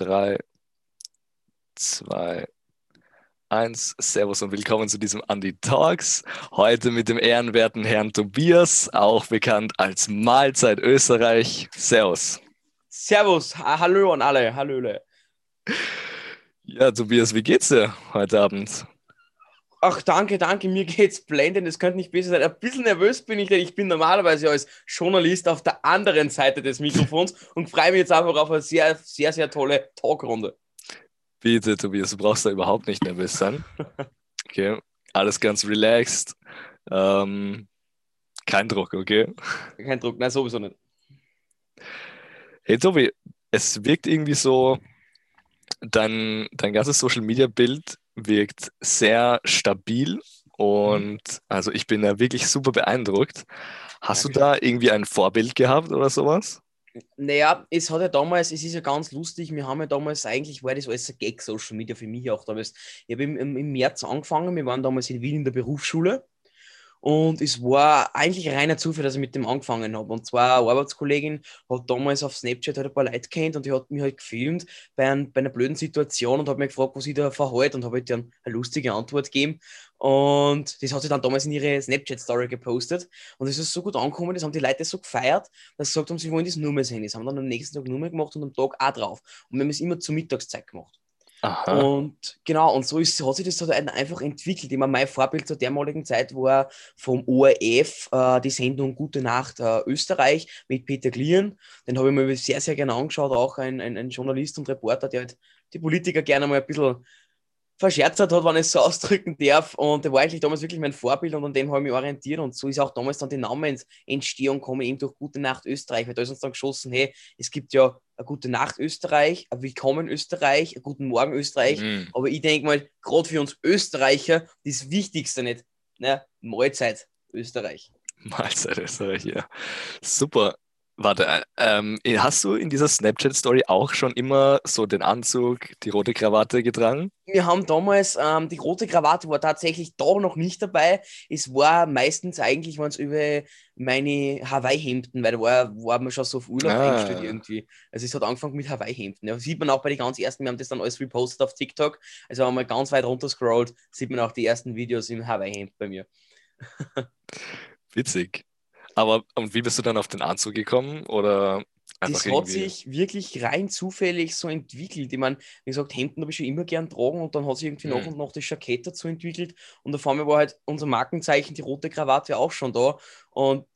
3, 2, 1. Servus und willkommen zu diesem Andy Talks. Heute mit dem ehrenwerten Herrn Tobias, auch bekannt als Mahlzeit Österreich. Servus. Servus, hallo an alle, hallöle. Ja, Tobias, wie geht's dir heute Abend? Ach, danke, danke, mir geht's blendend, es könnte nicht besser sein. Ein bisschen nervös bin ich, denn ich bin normalerweise als Journalist auf der anderen Seite des Mikrofons und freue mich jetzt einfach auf eine sehr, sehr, sehr tolle Talkrunde. Bitte, Tobias, du brauchst da überhaupt nicht nervös sein. Okay, alles ganz relaxed. Ähm, kein Druck, okay? Kein Druck, nein, sowieso nicht. Hey, Tobi, es wirkt irgendwie so, dein, dein ganzes Social Media Bild wirkt sehr stabil und mhm. also ich bin da wirklich super beeindruckt. Hast Dankeschön. du da irgendwie ein Vorbild gehabt oder sowas? Naja, es hat ja damals, es ist ja ganz lustig, wir haben ja damals, eigentlich war das alles ein Gag, Social Media für mich auch damals. Ich habe im, im März angefangen, wir waren damals in Wien in der Berufsschule und es war eigentlich reiner Zufall, dass ich mit dem angefangen habe. Und zwar eine Arbeitskollegin hat damals auf Snapchat halt ein paar Leute kennt und die hat mich halt gefilmt bei, ein, bei einer blöden Situation und hat mich gefragt, was ich da verhalte und habe halt dann eine lustige Antwort gegeben. Und das hat sie dann damals in ihre Snapchat-Story gepostet. Und das ist so gut angekommen, das haben die Leute so gefeiert, dass sie gesagt haben, sie wollen das nur mehr sehen. Das haben dann am nächsten Tag nur mehr gemacht und am Tag auch drauf. Und wir haben es immer zur Mittagszeit gemacht. Aha. Und genau, und so ist, hat sich das halt einfach entwickelt. Immer mein Vorbild zur damaligen Zeit war vom ORF äh, die Sendung Gute Nacht äh, Österreich mit Peter Glien. Den habe ich mir sehr, sehr gerne angeschaut. Auch ein, ein, ein Journalist und Reporter, der halt die Politiker gerne mal ein bisschen verscherzert hat, wenn ich es so ausdrücken darf. Und der war eigentlich damals wirklich mein Vorbild und an dem habe ich mich orientiert. Und so ist auch damals dann die Namensentstehung gekommen, eben durch Gute Nacht Österreich, weil da ist uns dann geschossen, hey, es gibt ja eine Gute Nacht Österreich, ein Willkommen Österreich, einen Guten Morgen Österreich. Mhm. Aber ich denke mal, gerade für uns Österreicher, das Wichtigste nicht, ne? Mahlzeit Österreich. Mahlzeit Österreich, ja. Super. Warte, äh, ähm, hast du in dieser Snapchat-Story auch schon immer so den Anzug, die rote Krawatte getragen? Wir haben damals, ähm, die rote Krawatte war tatsächlich da noch nicht dabei. Es war meistens eigentlich, waren es über meine Hawaii-Hemden, weil da war, war man schon so auf Urlaub ah. eingestellt irgendwie. Also es hat angefangen mit Hawaii-Hemden. Ja, sieht man auch bei den ganz ersten, wir haben das dann alles repostet auf TikTok. Also wenn man ganz weit runter scrollt, sieht man auch die ersten Videos im Hawaii-Hemd bei mir. Witzig. Aber und wie bist du dann auf den Anzug gekommen? Oder das hat sich wirklich rein zufällig so entwickelt. Ich meine, wie gesagt, Hemden habe ich schon immer gern tragen und dann hat sich irgendwie mhm. nach und nach das Jackett dazu entwickelt. Und auf einmal war halt unser Markenzeichen, die rote Krawatte, auch schon da. Und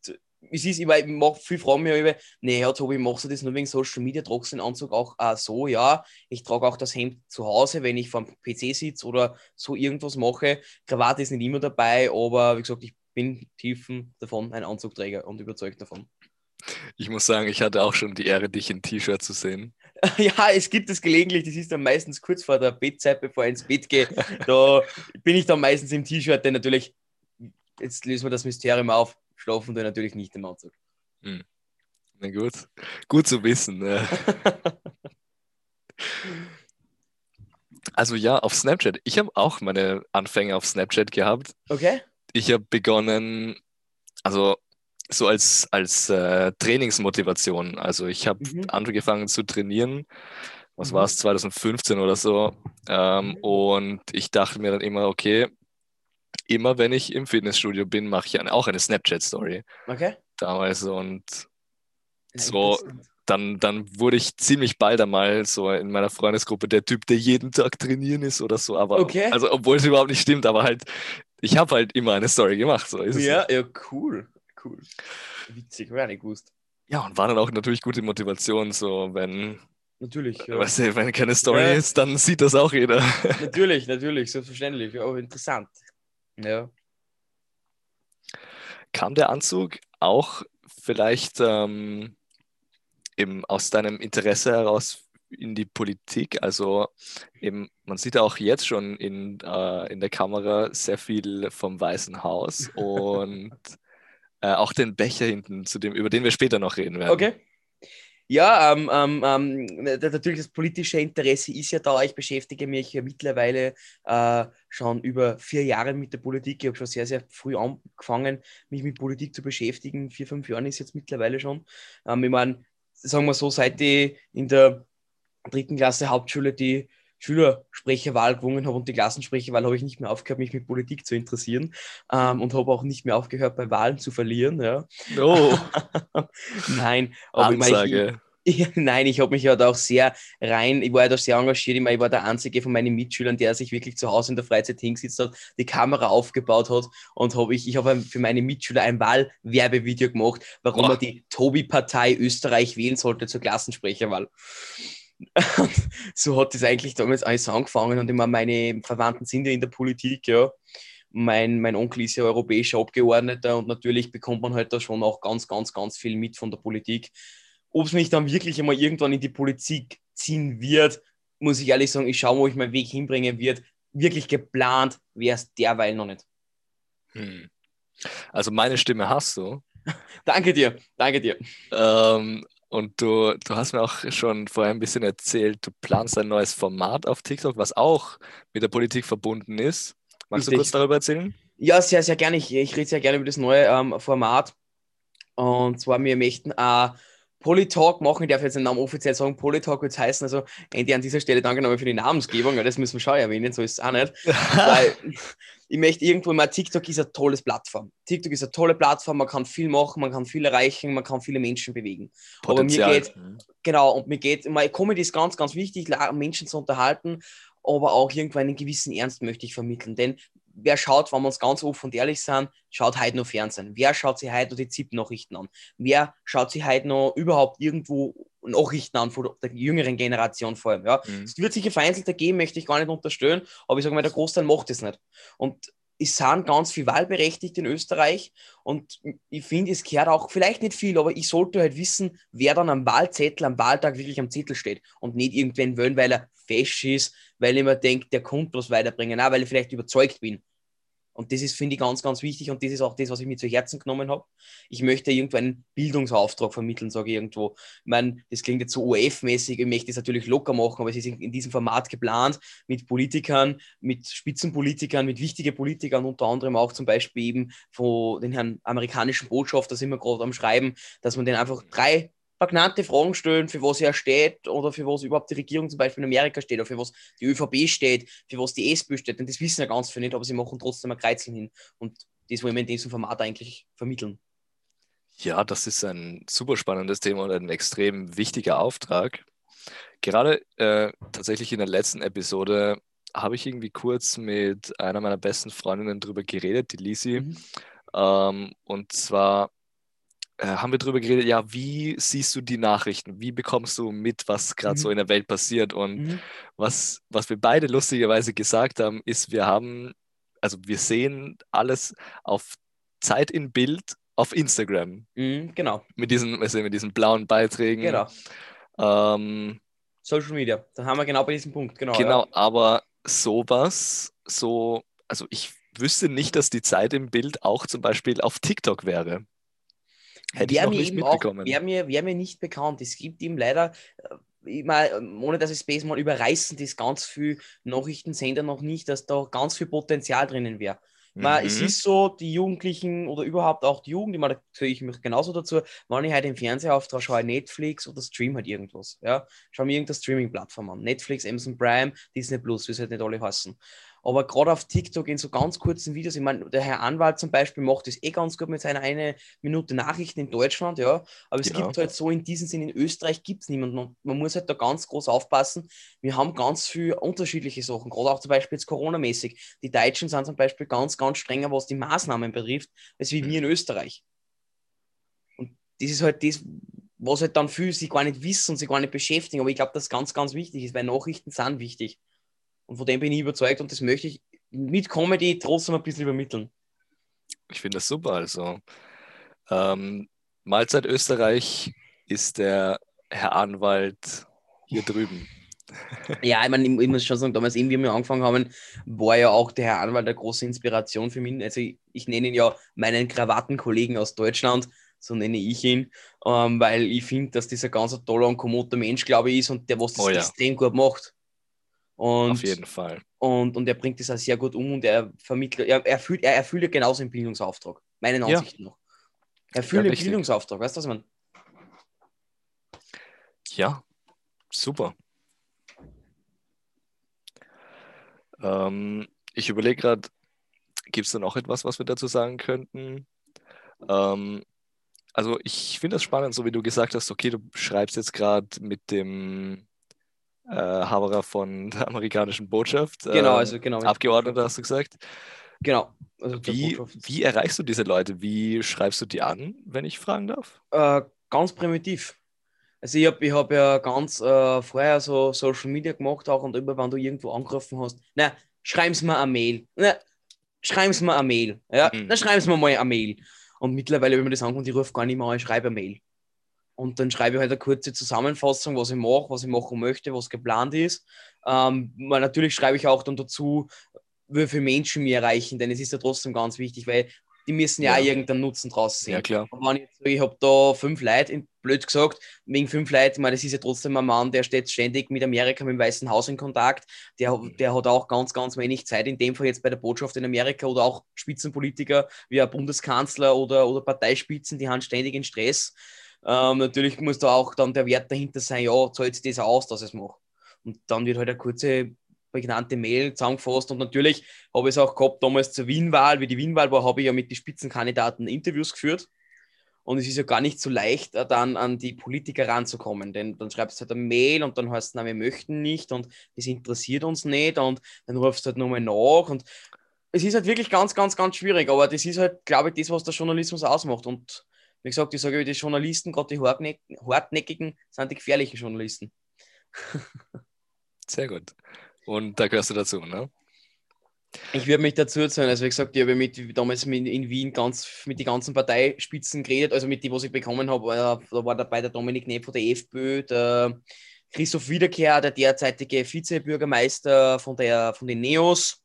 es ist immer, ich mache viel Fragen mir über, nee, Herr Tobi, machst du das nur wegen Social Media, tragst du den Anzug auch äh, so, ja. Ich trage auch das Hemd zu Hause, wenn ich vor dem PC sitze oder so irgendwas mache. Krawatte ist nicht immer dabei, aber wie gesagt, ich bin tiefen davon ein Anzugträger und überzeugt davon. Ich muss sagen, ich hatte auch schon die Ehre, dich in T-Shirt zu sehen. Ja, es gibt es gelegentlich. Das ist dann meistens kurz vor der Bettzeit, bevor ich ins Bett gehe. Da bin ich dann meistens im T-Shirt, denn natürlich, jetzt lösen wir das Mysterium auf, schlafen wir natürlich nicht im Anzug. Hm. Na gut, gut zu wissen. Ne? also ja, auf Snapchat. Ich habe auch meine Anfänge auf Snapchat gehabt. Okay ich habe begonnen, also so als, als äh, Trainingsmotivation. Also ich habe mhm. angefangen zu trainieren, was mhm. war es, 2015 oder so. Ähm, mhm. Und ich dachte mir dann immer, okay, immer wenn ich im Fitnessstudio bin, mache ich eine, auch eine Snapchat-Story. Okay. Damals und so, dann, dann wurde ich ziemlich bald einmal so in meiner Freundesgruppe der Typ, der jeden Tag trainieren ist oder so. Aber okay. also obwohl es überhaupt nicht stimmt, aber halt ich habe halt immer eine Story gemacht. So ist ja, es. ja, cool. Cool. Witzig, wäre nicht gewusst. Ja, und war dann auch natürlich gute Motivation, so wenn. Natürlich. Ja. Weißt du, wenn keine Story ja. ist, dann sieht das auch jeder. Natürlich, natürlich, selbstverständlich. Auch interessant. Ja. Kam der Anzug auch vielleicht ähm, eben aus deinem Interesse heraus in die Politik. Also eben, man sieht auch jetzt schon in, äh, in der Kamera sehr viel vom Weißen Haus und äh, auch den Becher hinten, zu dem, über den wir später noch reden werden. Okay. Ja, ähm, ähm, ähm natürlich das politische Interesse ist ja da. Ich beschäftige mich ja mittlerweile äh, schon über vier Jahre mit der Politik. Ich habe schon sehr, sehr früh angefangen, mich mit Politik zu beschäftigen. Vier, fünf Jahre ist jetzt mittlerweile schon. Ähm, ich meine, sagen wir so, seit ich in der dritten Klasse Hauptschule die Schülersprecherwahl gewonnen habe und die Klassensprecherwahl habe ich nicht mehr aufgehört, mich mit Politik zu interessieren ähm, und habe auch nicht mehr aufgehört, bei Wahlen zu verlieren. Ja. Oh. Nein, aber. Ich, Nein, ich habe mich ja da auch sehr rein, ich war ja da sehr engagiert, ich war der Einzige von meinen Mitschülern, der sich wirklich zu Hause in der Freizeit hingesetzt hat, die Kamera aufgebaut hat und habe ich, ich habe für meine Mitschüler ein Wahlwerbevideo gemacht, warum Boah. man die Tobi-Partei Österreich wählen sollte zur Klassensprecherwahl. so hat das eigentlich damals alles angefangen und immer meine Verwandten sind ja in der Politik, ja. Mein, mein Onkel ist ja europäischer Abgeordneter und natürlich bekommt man halt da schon auch ganz, ganz, ganz viel mit von der Politik. Ob es mich dann wirklich einmal irgendwann in die Politik ziehen wird, muss ich ehrlich sagen, ich schaue, wo ich meinen Weg hinbringen wird. Wirklich geplant wäre es derweil noch nicht. Hm. Also meine Stimme hast du. danke dir, danke dir. Ähm, und du, du hast mir auch schon vorher ein bisschen erzählt, du planst ein neues Format auf TikTok, was auch mit der Politik verbunden ist. Magst Richtig. du kurz darüber erzählen? Ja, sehr, sehr gerne. Ich, ich rede sehr gerne über das neue ähm, Format. Und zwar, wir möchten äh, Polytalk machen. Ich darf jetzt den Namen offiziell sagen. Polytalk wird es heißen. Also, Andy, an dieser Stelle danke nochmal für die Namensgebung. Das müssen wir schon erwähnen, so ist es auch nicht. Weil ich möchte irgendwo mal, TikTok ist eine tolle Plattform. TikTok ist eine tolle Plattform. Man kann viel machen, man kann viel erreichen, man kann viele Menschen bewegen. Potenzial. Aber mir geht, mhm. genau, und mir geht, mal, Comedy ist ganz, ganz wichtig, Menschen zu unterhalten aber auch irgendwo einen gewissen Ernst möchte ich vermitteln. Denn wer schaut, wenn wir uns ganz offen und ehrlich sind, schaut heute noch Fernsehen? Wer schaut sich heute noch die ZIP-Nachrichten an? Wer schaut sich heute noch überhaupt irgendwo Nachrichten an von der jüngeren Generation vor allem? Ja? Mhm. Es wird sicher vereinzelte geben, möchte ich gar nicht unterstellen, aber ich sage mal, der Großteil macht es nicht. Und es sind ganz viel wahlberechtigt in Österreich und ich finde, es gehört auch, vielleicht nicht viel, aber ich sollte halt wissen, wer dann am Wahlzettel, am Wahltag wirklich am Zettel steht und nicht irgendwen wollen, weil er fesch ist, weil ich mir denke, der kommt was weiterbringen, auch weil ich vielleicht überzeugt bin. Und das ist, finde ich, ganz, ganz wichtig und das ist auch das, was ich mir zu Herzen genommen habe. Ich möchte irgendwo einen Bildungsauftrag vermitteln, sage ich irgendwo. Ich meine, das klingt jetzt so OF-mäßig, ich möchte es natürlich locker machen, aber es ist in, diesem Format geplant mit Politikern, mit Spitzenpolitikern, mit wichtigen Politikern, unter anderem auch zum Beispiel eben von den Herrn amerikanischen Botschafter, sind wir gerade am Schreiben, dass man den einfach drei prägnante Fragen stellen, für was er steht oder für was überhaupt die Regierung zum Beispiel in Amerika steht oder für was die ÖVP steht, für was die SPÖ steht. Denn das wissen ja ganz viele nicht, aber sie machen trotzdem ein Kreuzeln hin. Und das wollen wir in diesem Format eigentlich vermitteln. Ja, das ist ein super spannendes Thema und ein extrem wichtiger Auftrag. Gerade äh, tatsächlich in der letzten Episode habe ich irgendwie kurz mit einer meiner besten Freundinnen darüber geredet, die Lisi. Mhm. Ähm, und zwar äh, haben wir darüber geredet, ja, wie siehst du die Nachrichten? Wie bekommst du mit, was gerade mhm. so in der Welt passiert? Und mhm. was, was wir beide lustigerweise gesagt haben, ist, wir haben, also wir sehen alles auf Zeit in Bild auf Instagram. Mhm, genau. Mit diesen, also mit diesen blauen Beiträgen. Genau. Ähm, Social Media, da haben wir genau bei diesem Punkt, genau. Genau, ja. aber sowas, so, also ich wüsste nicht, dass die Zeit im Bild auch zum Beispiel auf TikTok wäre. Hätte wäre mir nicht mitbekommen. Wäre mir, wär mir nicht bekannt. Es gibt ihm leider, äh, ich mein, ohne dass es Space mal überreißen, das ganz viel Nachrichtensender noch nicht, dass da ganz viel Potenzial drinnen wäre. Mhm. Es ist so, die Jugendlichen oder überhaupt auch die Jugend, ich meine, da zähle ich mich genauso dazu, wenn ich halt im Fernseher auftrage, schaue ich Netflix oder stream halt irgendwas. Ja? Schau mir irgendeine Streaming-Plattform an. Netflix, Amazon Prime, Disney Plus, wie es halt nicht alle heißen. Aber gerade auf TikTok in so ganz kurzen Videos, ich meine, der Herr Anwalt zum Beispiel macht das eh ganz gut mit seiner eine Minute Nachrichten in Deutschland, ja. Aber es genau. gibt halt so in diesem Sinn, in Österreich gibt es niemanden. Und man muss halt da ganz groß aufpassen. Wir haben ganz viele unterschiedliche Sachen, gerade auch zum Beispiel jetzt Corona-mäßig. Die Deutschen sind zum Beispiel ganz, ganz strenger, was die Maßnahmen betrifft, als wie mhm. wir in Österreich. Und das ist halt das, was halt dann viele sich gar nicht wissen und sich gar nicht beschäftigen. Aber ich glaube, das ganz, ganz wichtig ist, weil Nachrichten sind wichtig. Und von dem bin ich überzeugt und das möchte ich mit Comedy trotzdem ein bisschen übermitteln. Ich finde das super. Also, ähm, Mahlzeit Österreich ist der Herr Anwalt hier drüben. Ja, ich meine, ich, muss schon sagen, damals, eben, wie wir angefangen haben, war ja auch der Herr Anwalt eine große Inspiration für mich. Also, ich, ich nenne ihn ja meinen Krawattenkollegen aus Deutschland, so nenne ich ihn, ähm, weil ich finde, dass dieser ganz toller und kommoder Mensch, glaube ich, ist und der, was das oh, ja. extrem gut macht. Und, Auf jeden Fall. Und, und er bringt das auch sehr gut um und er vermittelt, er erfüllt, er erfüllt genauso den Bildungsauftrag, meinen Ansichten ja. noch. Er erfüllt ja, den Bildungsauftrag, weißt du, was man? Ja, super. Ähm, ich überlege gerade, gibt es da noch etwas, was wir dazu sagen könnten? Ähm, also ich finde das spannend, so wie du gesagt hast, okay, du schreibst jetzt gerade mit dem äh, Haberer von der amerikanischen Botschaft. Genau, ähm, also genau. Abgeordneter hast du gesagt. Genau. Also Wie, wie erreichst du diese Leute? Wie schreibst du die an, wenn ich fragen darf? Äh, ganz primitiv. Also ich habe ich hab ja ganz äh, vorher so Social Media gemacht auch und immer, wenn du irgendwo angerufen hast, na, schreib's mir eine Mail. Na, schreib's mir eine Mail. Ja, Mhm. dann schreib's mir mal eine Mail. Und mittlerweile, wenn man das ankommt, ich rufe gar nicht mehr an, ich schreibe eine Mail. Und dann schreibe ich halt eine kurze Zusammenfassung, was ich mache, was ich machen möchte, was geplant ist. Ähm, natürlich schreibe ich auch dann dazu, wie viele Menschen mir erreichen, denn es ist ja trotzdem ganz wichtig, weil die müssen ja, Ja. auch irgendeinen Nutzen draus sehen. Ja, klar. Und wenn ich jetzt sage, ich habe da fünf Leute, in- blöd gesagt, wegen fünf Leuten, ich meine, das ist ja trotzdem ein Mann, der steht ständig mit Amerika, mit dem Weißen Haus in Kontakt. Der, der hat auch ganz, ganz wenig Zeit, in dem Fall jetzt bei der Botschaft in Amerika oder auch Spitzenpolitiker wie ein Bundeskanzler oder, oder Parteispitzen, die haben ständig in Stress. Ähm, natürlich muss da auch dann der Wert dahinter sein, ja, zahlt sich das aus, dass ich es mache. Und dann wird halt eine kurze, prägnante Mail zusammengefasst. Und natürlich habe ich es auch gehabt, damals zur Wien-Wahl, wie die Wien-Wahl war, habe ich ja mit den Spitzenkandidaten Interviews geführt. Und es ist ja gar nicht so leicht, äh, dann an die Politiker ranzukommen. Denn dann schreibst du halt eine Mail und dann heißt es, nein, wir möchten nicht und das interessiert uns nicht und dann rufst du halt nochmal nach. Und es ist halt wirklich ganz, ganz, ganz schwierig. Aber das ist halt, glaube ich, das, was der Journalismus ausmacht. Und wie gesagt, ich sage, die Journalisten, gerade die Hartnäckigen, sind die gefährlichen Journalisten. Sehr gut. Und da gehörst du dazu, ne? Ich würde mich dazu erzählen, also wie gesagt, ich habe mit, damals mit, in Wien ganz, mit den ganzen Parteispitzen geredet, also mit die, was ich bekommen habe, da war dabei der Dominik Neff von der FPÖ, der Christoph Wiederkehr, der derzeitige Vizebürgermeister von, der, von den Neos,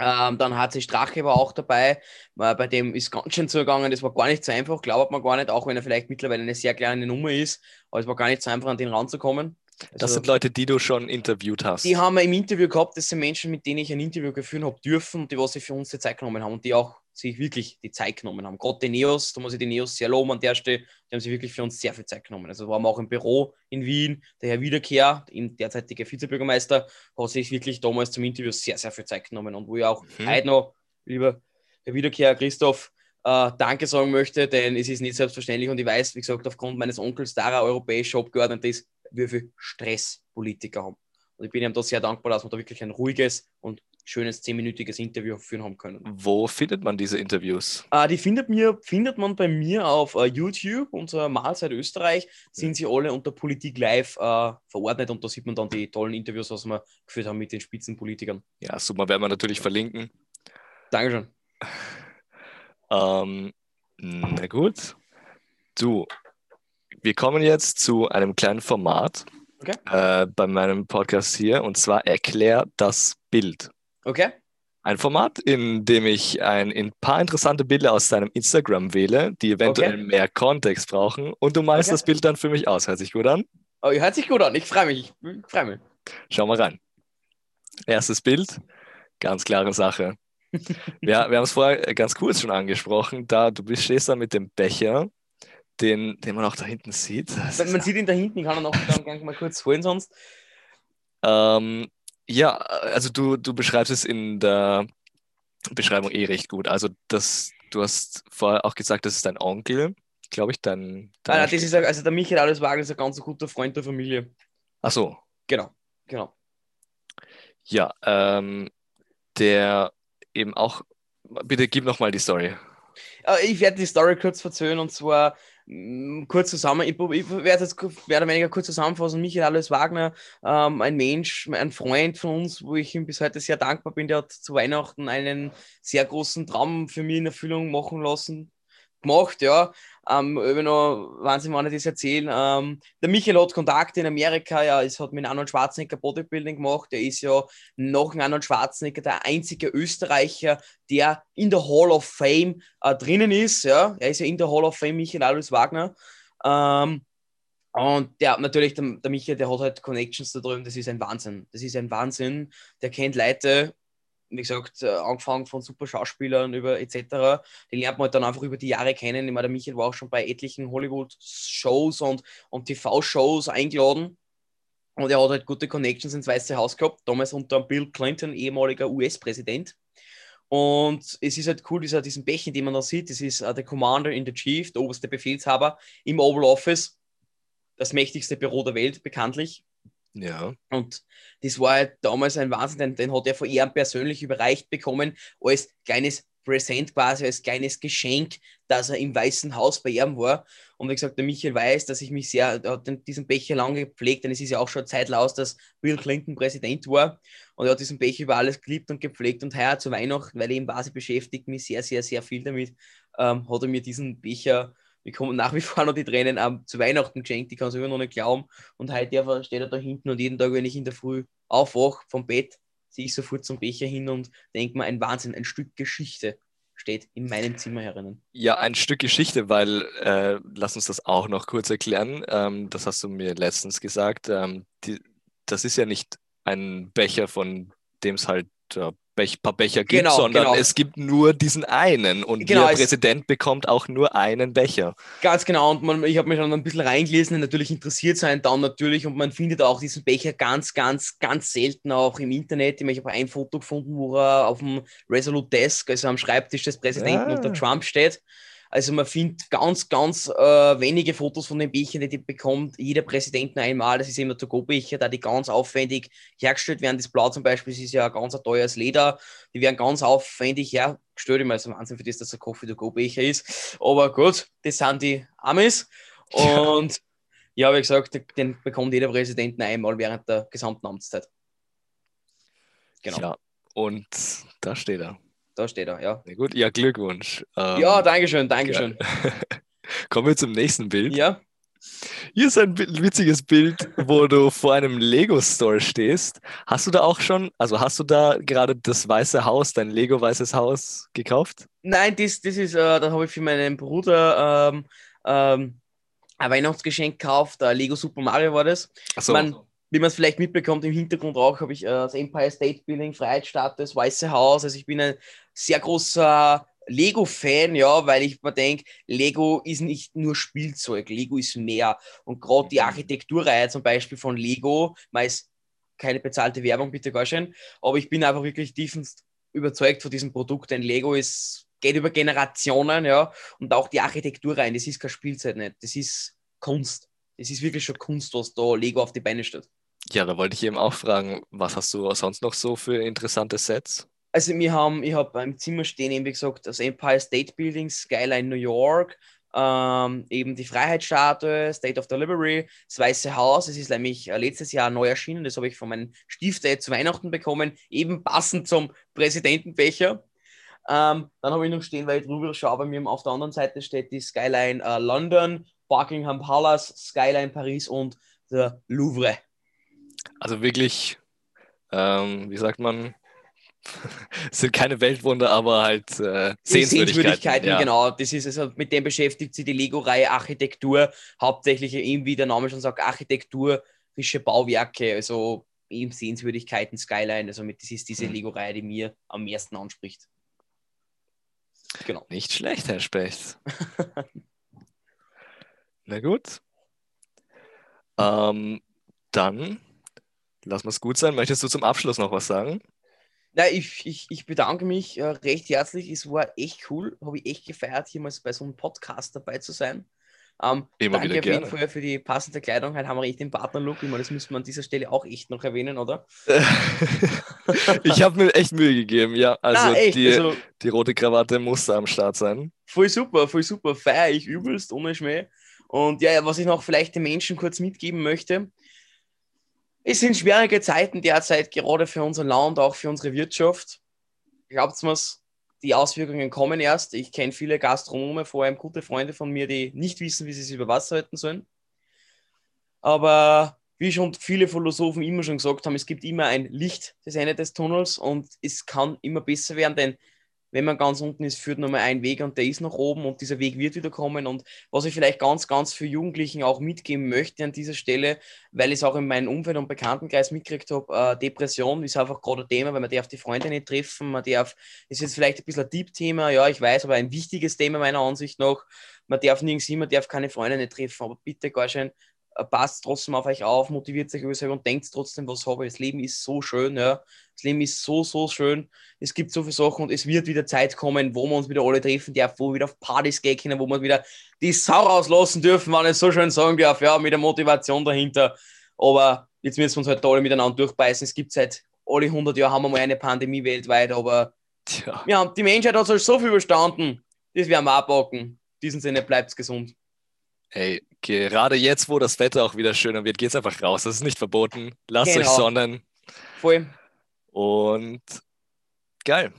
ähm, dann HC Strache war auch dabei, äh, bei dem ist ganz schön zugegangen, das war gar nicht so einfach, glaubt man gar nicht, auch wenn er vielleicht mittlerweile eine sehr kleine Nummer ist, aber es war gar nicht so einfach, an den ranzukommen. Das Also- sind Leute, die du schon interviewt hast. die haben wir im Interview gehabt, das sind Menschen, mit denen ich ein Interview geführt habe dürfen und die, was sich für uns die Zeit genommen haben und die auch sich wirklich die Zeit genommen haben. Gerade die Neos, da muss ich die Neos sehr loben an der Stelle, die haben sich wirklich für uns sehr viel Zeit genommen. Also waren wir auch im Büro in Wien, der Herr Wiederkehr, im derzeitige Vizebürgermeister, hat sich wirklich damals zum Interview sehr, sehr viel Zeit genommen und wo ich auch Mhm. heute noch, lieber Herr Wiederkehr, Christoph, äh, Danke sagen möchte, denn es ist nicht selbstverständlich und ich weiß, wie gesagt, aufgrund meines Onkels, da er europäischer Abgeordneter ist, wie viel Stress Politiker haben. Und ich bin ihm da sehr dankbar, dass wir da wirklich ein ruhiges und schönes zehnminütiges Interview führen haben können. Wo findet man diese Interviews? Äh, die findet, mir, findet man bei mir auf äh, YouTube, unser Mahlzeit Österreich, sind sie alle unter Politik live äh, verordnet und da sieht man dann die tollen Interviews, was wir geführt haben mit den Spitzenpolitikern. Ja, super, werden wir natürlich verlinken. Dankeschön. Ähm, na gut. Du, wir kommen jetzt zu einem kleinen Format Okay. äh, bei meinem Podcast hier und zwar Erklär das Bild. Okay? Ein Format, in dem ich ein, ein paar interessante Bilder aus deinem Instagram wähle, die eventuell Okay. mehr Kontext brauchen und du malst Okay. das Bild dann für mich aus. Hört sich gut an? Oh, hört sich gut an. Ich freue mich. Ich freue mich. Schau mal rein. Erstes Bild, ganz klare Sache. Wir, wir haben es vorher ganz kurz schon angesprochen, da du bist, stehst da mit dem Becher, den, den man auch da hinten sieht. Das Man, sieht ihn da hinten, kann dann gleich mal kurz holen sonst. Ähm, ja, also du, du beschreibst es in der Beschreibung eh recht gut. Also das, du hast vorher auch gesagt, das ist dein Onkel, glaube ich, dein, Ah, dein nein, das ist, also der Michael Alleswagen ist ein ganz guter Freund der Familie. Ach so, Genau, genau. ja, ähm, der eben auch, bitte gib nochmal die Story. Äh, Ich werde die Story kurz verzögern und zwar kurz zusammen. Ich, ich werde jetzt oder weniger kurz zusammenfassen. Michael Alles Wagner, ähm, ein Mensch, ein Freund von uns, wo ich ihm bis heute sehr dankbar bin, der hat zu Weihnachten einen sehr großen Traum für mich in Erfüllung machen lassen. Gemacht, ja. Ähm, über noch Wahnsinn, wenn ich das erzählen. Ähm, der Michael hat Kontakte in Amerika, ja, es hat mit Arnold Schwarzenegger Bodybuilding gemacht. Der ist ja nach Arnold Schwarzenegger der einzige Österreicher, der in der Hall of Fame äh, drinnen ist. Ja? Er ist ja in der Hall of Fame, Michael Alois Wagner. Ähm, und der natürlich, der, der Michael, der hat halt Connections da drüben, das ist ein Wahnsinn. Das ist ein Wahnsinn. Der kennt Leute, wie gesagt, äh, angefangen von super Schauspielern über etc. Die lernt man halt dann einfach über die Jahre kennen. Ich meine, der Michael war auch schon bei etlichen Hollywood-Shows und, und TV-Shows eingeladen. Und er hat halt gute Connections ins Weiße Haus gehabt, damals unter Bill Clinton, ehemaliger US-Präsident. Und es ist halt cool, dieser, diesen Becher, den man da sieht, das ist uh, der Commander in the Chief, der oberste Befehlshaber im Oval Office, das mächtigste Büro der Welt, bekanntlich. Ja. Und das war halt damals ein Wahnsinn, den, den hat er von ihm persönlich überreicht bekommen, als kleines Präsent quasi, als kleines Geschenk, dass er im Weißen Haus bei ihm war. Und wie gesagt, der Michael weiß, dass ich mich sehr, er hat diesen Becher lange gepflegt, denn es ist ja auch schon Zeit aus, dass Bill Clinton Präsident war. Und er hat diesen Becher über alles geliebt und gepflegt. Und heuer zu Weihnachten, weil ich eben quasi beschäftigt mich sehr, sehr, sehr viel damit, ähm, hat er mir diesen Becher wir kommen nach wie vor noch die Tränen ähm, zu Weihnachten geschenkt, die kann es immer noch nicht glauben. Und heute steht er da hinten und jeden Tag, wenn ich in der Früh aufwache vom Bett, ziehe ich sofort zum Becher hin und denke mir, ein Wahnsinn, ein Stück Geschichte steht in meinem Zimmer herinnen. Ja, ein Stück Geschichte, weil, äh, lass uns das auch noch kurz erklären. Ähm, das hast du mir letztens gesagt. Ähm, die, das ist ja nicht ein Becher, von dem es halt äh, Bech, paar Becher gibt, genau, sondern genau. es gibt nur diesen einen und genau, der Präsident bekommt auch nur einen Becher. Ganz genau und man, ich habe mich schon ein bisschen reingelesen, natürlich interessiert sein dann natürlich und man findet auch diesen Becher ganz, ganz, ganz selten auch im Internet. Ich habe ein Foto gefunden, wo er auf dem Resolute Desk, also am Schreibtisch des Präsidenten ah. unter Trump steht. Also man findet ganz, ganz äh, wenige Fotos von den Bechern, die, die bekommt jeder Präsident einmal. Das ist immer To-Go-Becher, da die ganz aufwendig hergestellt werden. Das Blau zum Beispiel das ist ja ein ganz teures Leder. Die werden ganz aufwendig hergestellt. Ich meine, es ist Wahnsinn für das, dass ein Coffee-To-Go-Becher ist. Aber gut, das sind die Amis. Und ja, wie gesagt, den bekommt jeder Präsident einmal während der gesamten Amtszeit. Genau. Ja, und da steht er. Da steht er, ja. Na gut, ja, Glückwunsch. Ähm, ja, Dankeschön, Dankeschön. Ja. Kommen wir zum nächsten Bild. Ja. Hier ist ein witziges Bild, wo du vor einem Lego-Store stehst. Hast du da auch schon, also hast du da gerade das Weiße Haus, dein Lego-Weißes Haus gekauft? Nein, das, das ist, äh, da habe ich für meinen Bruder ähm, ähm, ein Weihnachtsgeschenk gekauft. Äh, Lego Super Mario war das. Ach so. Man, wie man es vielleicht mitbekommt, im Hintergrund auch habe ich äh, das Empire State Building, Freiheitsstadt, das Weiße Haus. Also ich bin ein sehr großer Lego-Fan, ja, weil ich mir denke, Lego ist nicht nur Spielzeug, Lego ist mehr. Und gerade die mhm. Architekturreihe zum Beispiel von Lego, meist keine bezahlte Werbung, bitte gar schön, aber ich bin einfach wirklich tiefend überzeugt von diesem Produkt, denn Lego ist, geht über Generationen, ja, und auch die Architekturreihen, das ist kein Spielzeug nicht, das ist Kunst. Das ist wirklich schon Kunst, was da Lego auf die Beine stellt. Ja, da wollte ich eben auch fragen, was hast du sonst noch so für interessante Sets? Also wir haben, ich habe beim Zimmer stehen, eben wie gesagt, das Empire State Building, Skyline New York, ähm, eben die Freiheitsstatue, State of Delivery, das Weiße Haus. Es ist nämlich äh, letztes Jahr neu erschienen, das habe ich von meinem Stiefdad zu Weihnachten bekommen, eben passend zum Präsidentenbecher. Ähm, dann habe ich noch stehen, weil ich drüber schaue, bei mir auf der anderen Seite steht die Skyline äh, London, Buckingham Palace, Skyline Paris und der Louvre. Also wirklich, ähm, wie sagt man, es sind keine Weltwunder, aber halt äh, Sehenswürdigkeiten. Sehenswürdigkeiten ja. genau. Das ist also, mit dem beschäftigt sich die Lego-Reihe Architektur, hauptsächlich eben, wie der Name schon sagt, architekturische Bauwerke, also eben Sehenswürdigkeiten, Skyline. Also mit, das ist diese mhm. Lego-Reihe, die mir am meisten anspricht. Genau. Nicht schlecht, Herr Specht. Na gut. Ähm, dann lass mal es gut sein. Möchtest du zum Abschluss noch was sagen? Na, ich, ich, ich bedanke mich äh, recht herzlich. Es war echt cool. Habe ich echt gefeiert, hier mal bei so einem Podcast dabei zu sein. Ähm, Immer danke auf jeden Fall für die passende Kleidung. Heute haben wir echt den Partnerlook. Ich meine, das müssen wir an dieser Stelle auch echt noch erwähnen, oder? ich habe mir echt Mühe gegeben, ja. Also, Na, die, also, die rote Krawatte muss da am Start sein. Voll super, voll super. Feier ich übelst, ohne Schmäh. Und ja, was ich noch vielleicht den Menschen kurz mitgeben möchte, es sind schwierige Zeiten derzeit, gerade für unser Land, auch für unsere Wirtschaft. Glaubt mir, die Auswirkungen kommen erst. Ich kenne viele Gastronome, vor allem gute Freunde von mir, die nicht wissen, wie sie sich über Wasser halten sollen. Aber wie schon viele Philosophen immer schon gesagt haben, es gibt immer ein Licht des Ende des Tunnels und es kann immer besser werden, denn wenn man ganz unten ist, führt nur mal ein Weg und der ist nach oben und dieser Weg wird wieder kommen. Und was ich vielleicht ganz, ganz für Jugendlichen auch mitgeben möchte an dieser Stelle, weil ich es auch in meinem Umfeld und Bekanntenkreis mitgekriegt habe, äh, Depression ist einfach gerade ein Thema, weil man darf die Freunde nicht treffen, man darf, ist jetzt vielleicht ein bisschen ein Deep-Thema, ja, ich weiß, aber ein wichtiges Thema meiner Ansicht nach. Man darf nirgends hin, man darf keine Freunde nicht treffen, aber bitte gar schön, passt trotzdem auf euch auf, motiviert euch über selber und denkt trotzdem, was habe ich. Das Leben ist so schön, ja. Das Leben ist so, so schön. Es gibt so viele Sachen und es wird wieder Zeit kommen, wo wir uns wieder alle treffen dürfen, wo wir wieder auf Partys gehen können, wo wir wieder die Sau rauslassen dürfen, wenn ich so schön sagen darf, ja, mit der Motivation dahinter. Aber jetzt müssen wir uns halt alle miteinander durchbeißen. Es gibt seit alle 100 Jahre haben wir mal eine Pandemie weltweit, aber Tja. ja, die Menschheit hat so viel überstanden. Das werden wir abpacken. In diesem Sinne, bleibt gesund. Hey, gerade jetzt, wo das Wetter auch wieder schöner wird, geht's einfach raus. Das ist nicht verboten. Lasst genau. euch sonnen. Voll. Und geil.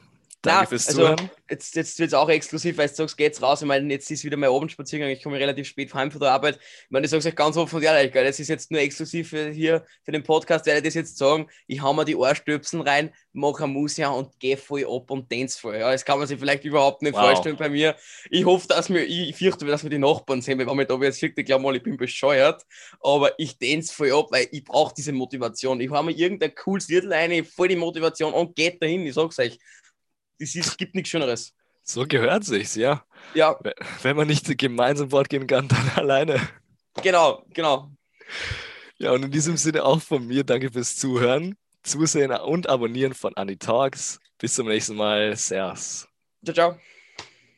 Danke Na, fürs also, Zuhören. Jetzt, jetzt wird es auch exklusiv, weil du sagst, geht's raus. Ich meine, jetzt ist wieder mein Abendspaziergang. Ich komme relativ spät heim von der Arbeit. Ich meine, ich sage es euch ganz offen und ehrlich, geil. Das ist jetzt nur exklusiv für hier für den Podcast, werde ich das jetzt sagen. Ich hau mir die Ohrstöpseln rein, mache Musik und gehe voll ab und dance voll. Ja, das kann man sich vielleicht überhaupt nicht wow. vorstellen bei mir. Ich hoffe, dass mir, ich fürchte, dass wir die Nachbarn sehen, weil wenn man da jetzt sieht, ich glaube mal, ich bin bescheuert. Aber ich dance voll ab, weil ich brauche diese Motivation. Ich habe mir irgendein cooles Lied rein, voll die Motivation und geht dahin. Ich sag's euch es gibt nichts Schöneres. So gehört sich's, ja. Ja. Wenn man nicht gemeinsam fortgehen kann, dann alleine. Genau, genau. Ja, und in diesem Sinne auch von mir, danke fürs Zuhören, Zusehen und Abonnieren von Annie Talks. Bis zum nächsten Mal. Servus. Ciao, ciao.